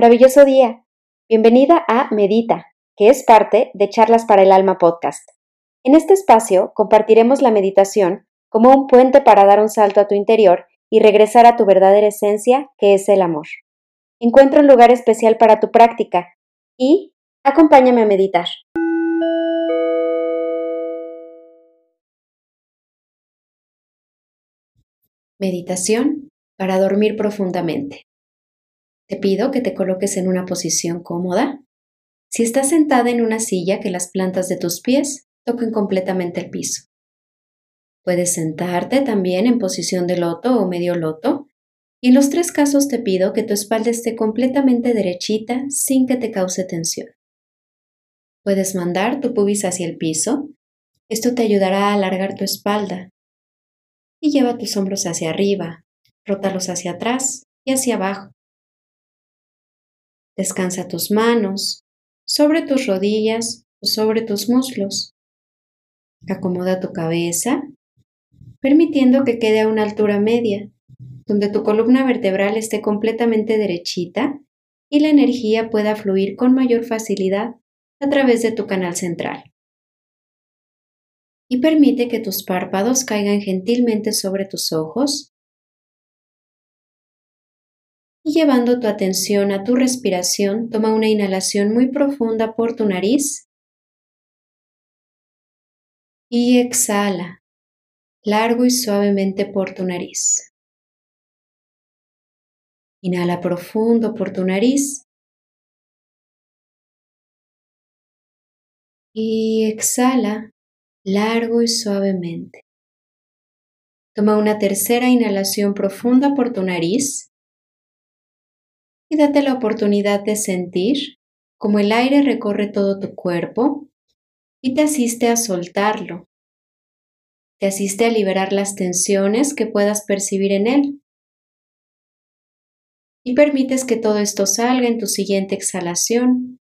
Maravilloso día. Bienvenida a Medita, que es parte de Charlas para el Alma podcast. En este espacio compartiremos la meditación como un puente para dar un salto a tu interior y regresar a tu verdadera esencia, que es el amor. Encuentra un lugar especial para tu práctica y acompáñame a meditar. Meditación para dormir profundamente. Te pido que te coloques en una posición cómoda. Si estás sentada en una silla, que las plantas de tus pies toquen completamente el piso. Puedes sentarte también en posición de loto o medio loto. Y en los tres casos te pido que tu espalda esté completamente derechita sin que te cause tensión. Puedes mandar tu pubis hacia el piso. Esto te ayudará a alargar tu espalda. Y lleva tus hombros hacia arriba, rótalos hacia atrás y hacia abajo. Descansa tus manos sobre tus rodillas o sobre tus muslos. Acomoda tu cabeza, permitiendo que quede a una altura media, donde tu columna vertebral esté completamente derechita y la energía pueda fluir con mayor facilidad a través de tu canal central. Y permite que tus párpados caigan gentilmente sobre tus ojos y llevando tu atención a tu respiración, toma una inhalación muy profunda por tu nariz y exhala largo y suavemente por tu nariz. Inhala profundo por tu nariz y exhala largo y suavemente. Toma una tercera inhalación profunda por tu nariz y date la oportunidad de sentir cómo el aire recorre todo tu cuerpo y te asiste a soltarlo. Te asiste a liberar las tensiones que puedas percibir en él. Y permites que todo esto salga en tu siguiente exhalación,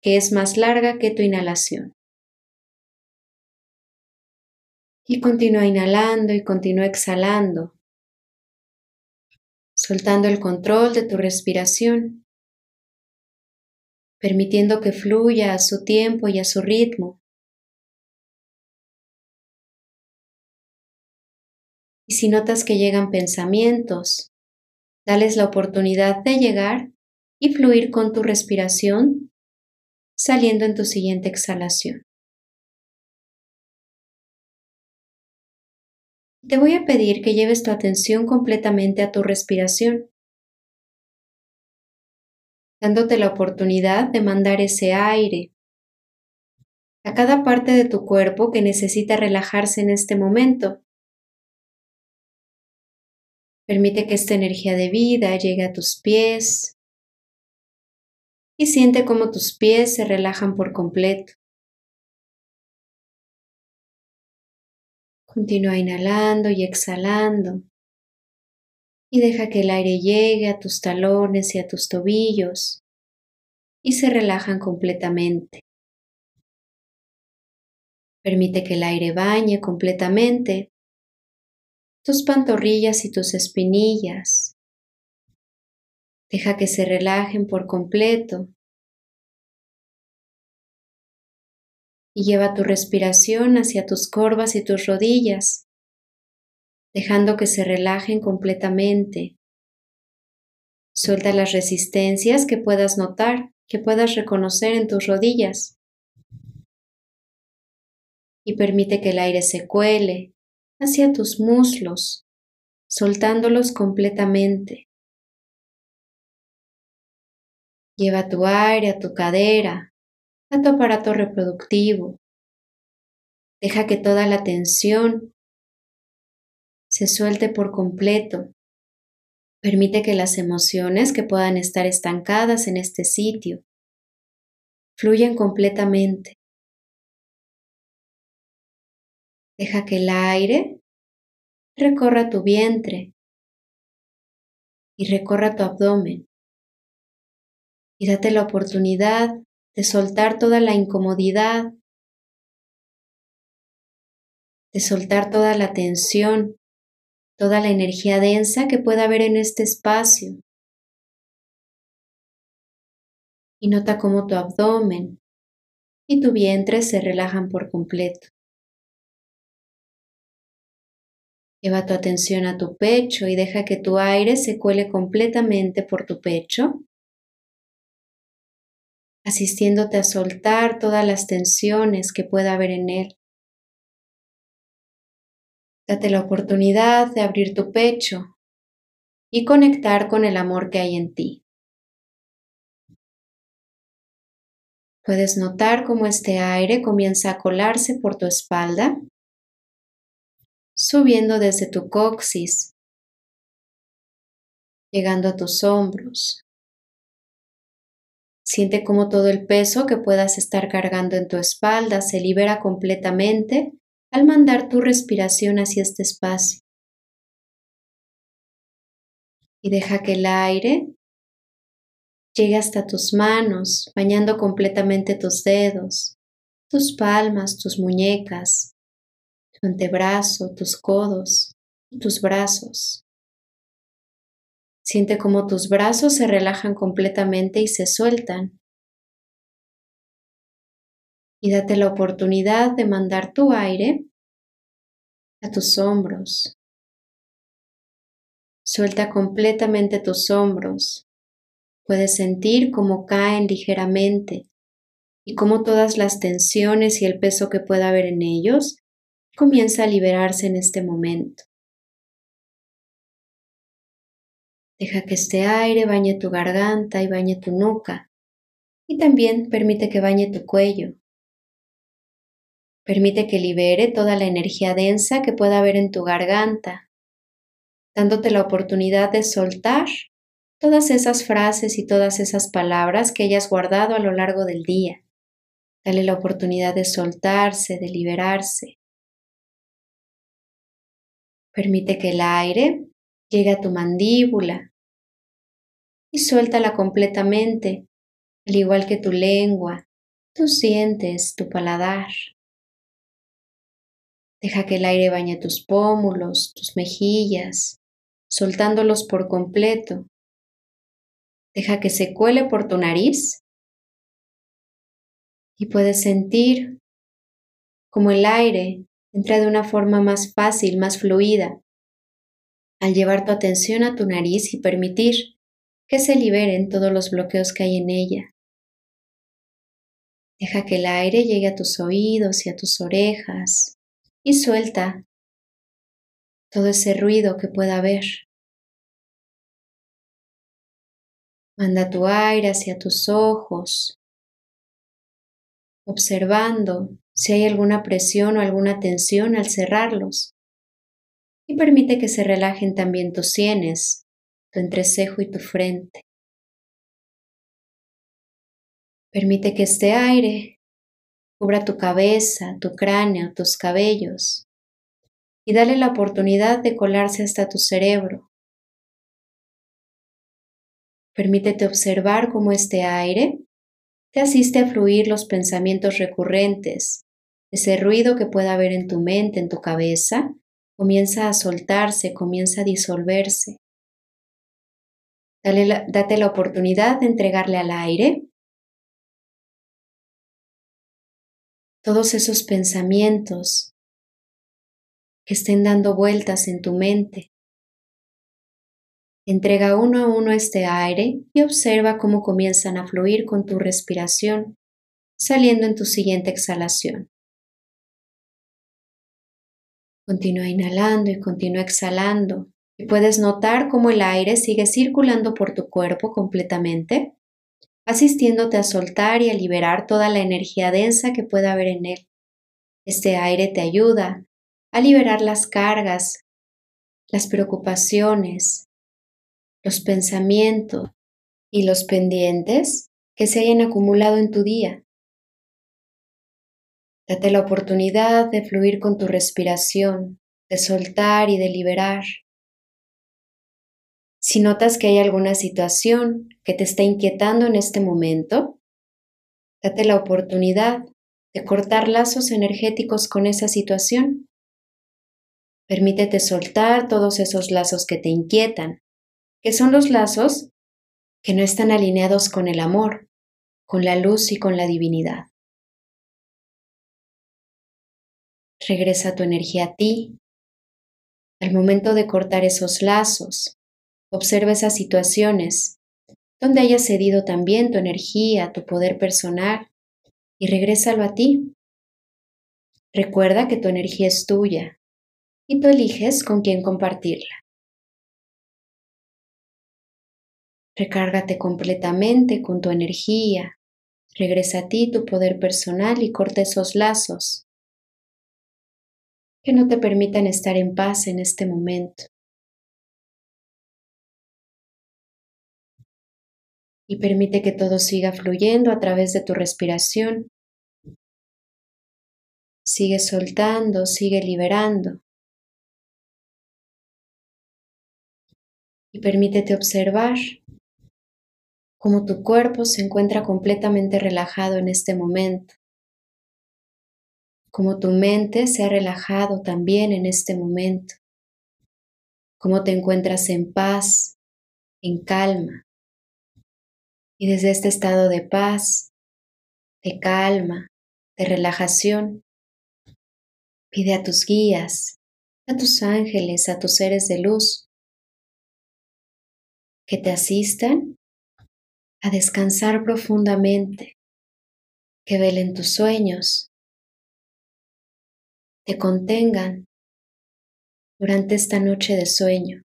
que es más larga que tu inhalación. Y continúa inhalando y continúa exhalando soltando el control de tu respiración, permitiendo que fluya a su tiempo y a su ritmo. Y si notas que llegan pensamientos, dales la oportunidad de llegar y fluir con tu respiración, saliendo en tu siguiente exhalación. Te voy a pedir que lleves tu atención completamente a tu respiración, dándote la oportunidad de mandar ese aire a cada parte de tu cuerpo que necesita relajarse en este momento. Permite que esta energía de vida llegue a tus pies y siente cómo tus pies se relajan por completo. Continúa inhalando y exhalando. Y deja que el aire llegue a tus talones y a tus tobillos y se relajan completamente. Permite que el aire bañe completamente tus pantorrillas y tus espinillas. Deja que se relajen por completo y lleva tu respiración hacia tus corvas y tus rodillas, dejando que se relajen completamente. Suelta las resistencias que puedas notar, que puedas reconocer en tus rodillas. Y permite que el aire se cuele hacia tus muslos, soltándolos completamente. Lleva tu aire a tu cadera, a tu aparato reproductivo. Deja que toda la tensión se suelte por completo. Permite que las emociones que puedan estar estancadas en este sitio fluyan completamente. Deja que el aire recorra tu vientre y recorra tu abdomen. Y date la oportunidad de soltar toda la incomodidad, de soltar toda la tensión, toda la energía densa que pueda haber en este espacio. y nota cómo tu abdomen y tu vientre se relajan por completo. Lleva tu atención a tu pecho y deja que tu aire se cuele completamente por tu pecho, asistiéndote a soltar todas las tensiones que pueda haber en él. Date la oportunidad de abrir tu pecho y conectar con el amor que hay en ti. Puedes notar cómo este aire comienza a colarse por tu espalda, subiendo desde tu coxis, llegando a tus hombros. Siente cómo todo el peso que puedas estar cargando en tu espalda se libera completamente al mandar tu respiración hacia este espacio. Y deja que el aire llegue hasta tus manos, bañando completamente tus dedos, tus palmas, tus muñecas, tu antebrazo, tus codos y tus brazos. Siente cómo tus brazos se relajan completamente y se sueltan. Y date la oportunidad de mandar tu aire a tus hombros. Suelta completamente tus hombros, Puedes sentir cómo caen ligeramente y cómo todas las tensiones y el peso que pueda haber en ellos comienza a liberarse en este momento. Deja que este aire bañe tu garganta y bañe tu nuca y también permite que bañe tu cuello. Permite que libere toda la energía densa que pueda haber en tu garganta, dándote la oportunidad de soltar todas esas frases y todas esas palabras que hayas guardado a lo largo del día. Dale la oportunidad de soltarse, de liberarse. Permite que el aire llegue a tu mandíbula y suéltala completamente, al igual que tu lengua, tus dientes, tu paladar. Deja que el aire bañe tus pómulos, tus mejillas, soltándolos por completo. Deja que se cuele por tu nariz. Y puedes sentir como el aire entra de una forma más fácil, más fluida, al llevar tu atención a tu nariz y permitir que se liberen todos los bloqueos que hay en ella. Deja que el aire llegue a tus oídos y a tus orejas y suelta todo ese ruido que pueda haber. Manda tu aire hacia tus ojos, observando si hay alguna presión o alguna tensión al cerrarlos. Y permite que se relajen también tus sienes, tu entrecejo y tu frente. Permite que este aire cubra tu cabeza, tu cráneo, tus cabellos y dale la oportunidad de colarse hasta tu cerebro, Permítete observar cómo este aire te asiste a fluir los pensamientos recurrentes. Ese ruido que pueda haber en tu mente, en tu cabeza, comienza a soltarse, comienza a disolverse. Date la oportunidad de entregarle al aire todos esos pensamientos que estén dando vueltas en tu mente. Entrega uno a uno este aire y observa cómo comienzan a fluir con tu respiración, saliendo en tu siguiente exhalación. Continúa inhalando y continúa exhalando puedes notar cómo el aire sigue circulando por tu cuerpo completamente, asistiéndote a soltar y a liberar toda la energía densa que pueda haber en él. Este aire te ayuda a liberar las cargas, las preocupaciones, los pensamientos y los pendientes que se hayan acumulado en tu día. Date la oportunidad de fluir con tu respiración, de soltar y de liberar. Si notas que hay alguna situación que te está inquietando en este momento, date la oportunidad de cortar lazos energéticos con esa situación. Permítete soltar todos esos lazos que te inquietan que son los lazos que no están alineados con el amor, con la luz y con la divinidad. Regresa tu energía a ti. Al momento de cortar esos lazos, observa esas situaciones donde hayas cedido también tu energía, tu poder personal y regrésalo a ti. Recuerda que tu energía es tuya y tú eliges con quién compartirla. Recárgate completamente con tu energía, regresa a ti tu poder personal y corta esos lazos que no te permitan estar en paz en este momento. Y permite que todo siga fluyendo a través de tu respiración Sigue soltando, sigue liberando. Y permítete observar cómo tu cuerpo se encuentra completamente relajado en este momento. Cómo tu mente se ha relajado también en este momento. Cómo te encuentras en paz, en calma. Y desde este estado de paz, de calma, de relajación, Pide a tus guías, a tus ángeles, a tus seres de luz, que te asistan a descansar profundamente, que velen tus sueños, te contengan durante esta noche de sueño.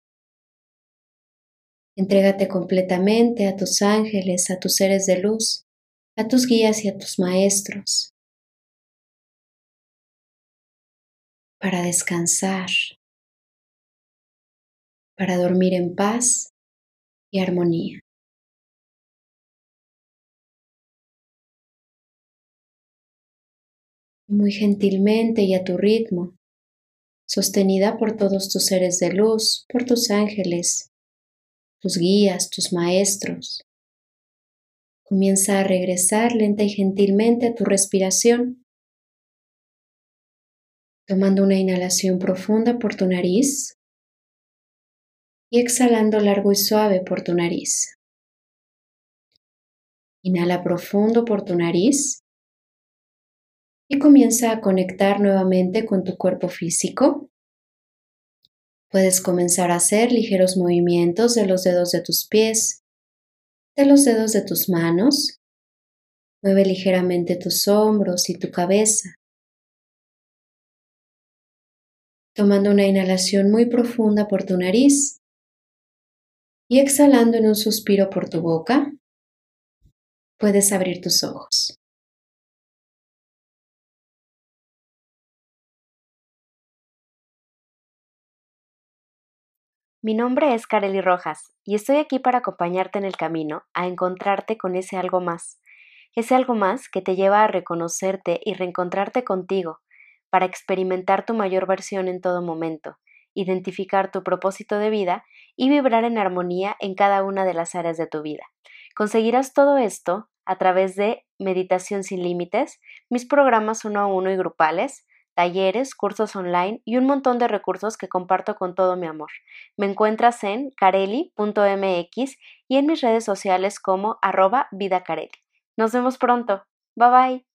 Entrégate completamente a tus ángeles, a tus seres de luz, a tus guías y a tus maestros. para descansar, para dormir en paz y armonía. Muy gentilmente y a tu ritmo, sostenida por todos tus seres de luz, por tus ángeles, tus guías, tus maestros. Comienza a regresar lenta y gentilmente a tu respiración tomando una inhalación profunda por tu nariz y exhalando largo y suave por tu nariz. Inhala profundo por tu nariz y comienza a conectar nuevamente con tu cuerpo físico. Puedes comenzar a hacer ligeros movimientos de los dedos de tus pies, de los dedos de tus manos. Mueve ligeramente tus hombros y tu cabeza. tomando una inhalación muy profunda por tu nariz y exhalando en un suspiro por tu boca, puedes abrir tus ojos. Mi nombre es Kareli Rojas y estoy aquí para acompañarte en el camino a encontrarte con ese algo más, ese algo más que te lleva a reconocerte y reencontrarte contigo, para experimentar tu mayor versión en todo momento, identificar tu propósito de vida y vibrar en armonía en cada una de las áreas de tu vida. Conseguirás todo esto a través de Meditación sin Límites, mis programas uno a uno y grupales, talleres, cursos online y un montón de recursos que comparto con todo mi amor. Me encuentras en careli.mx y en mis redes sociales como arroba vidacareli. Nos vemos pronto. Bye bye.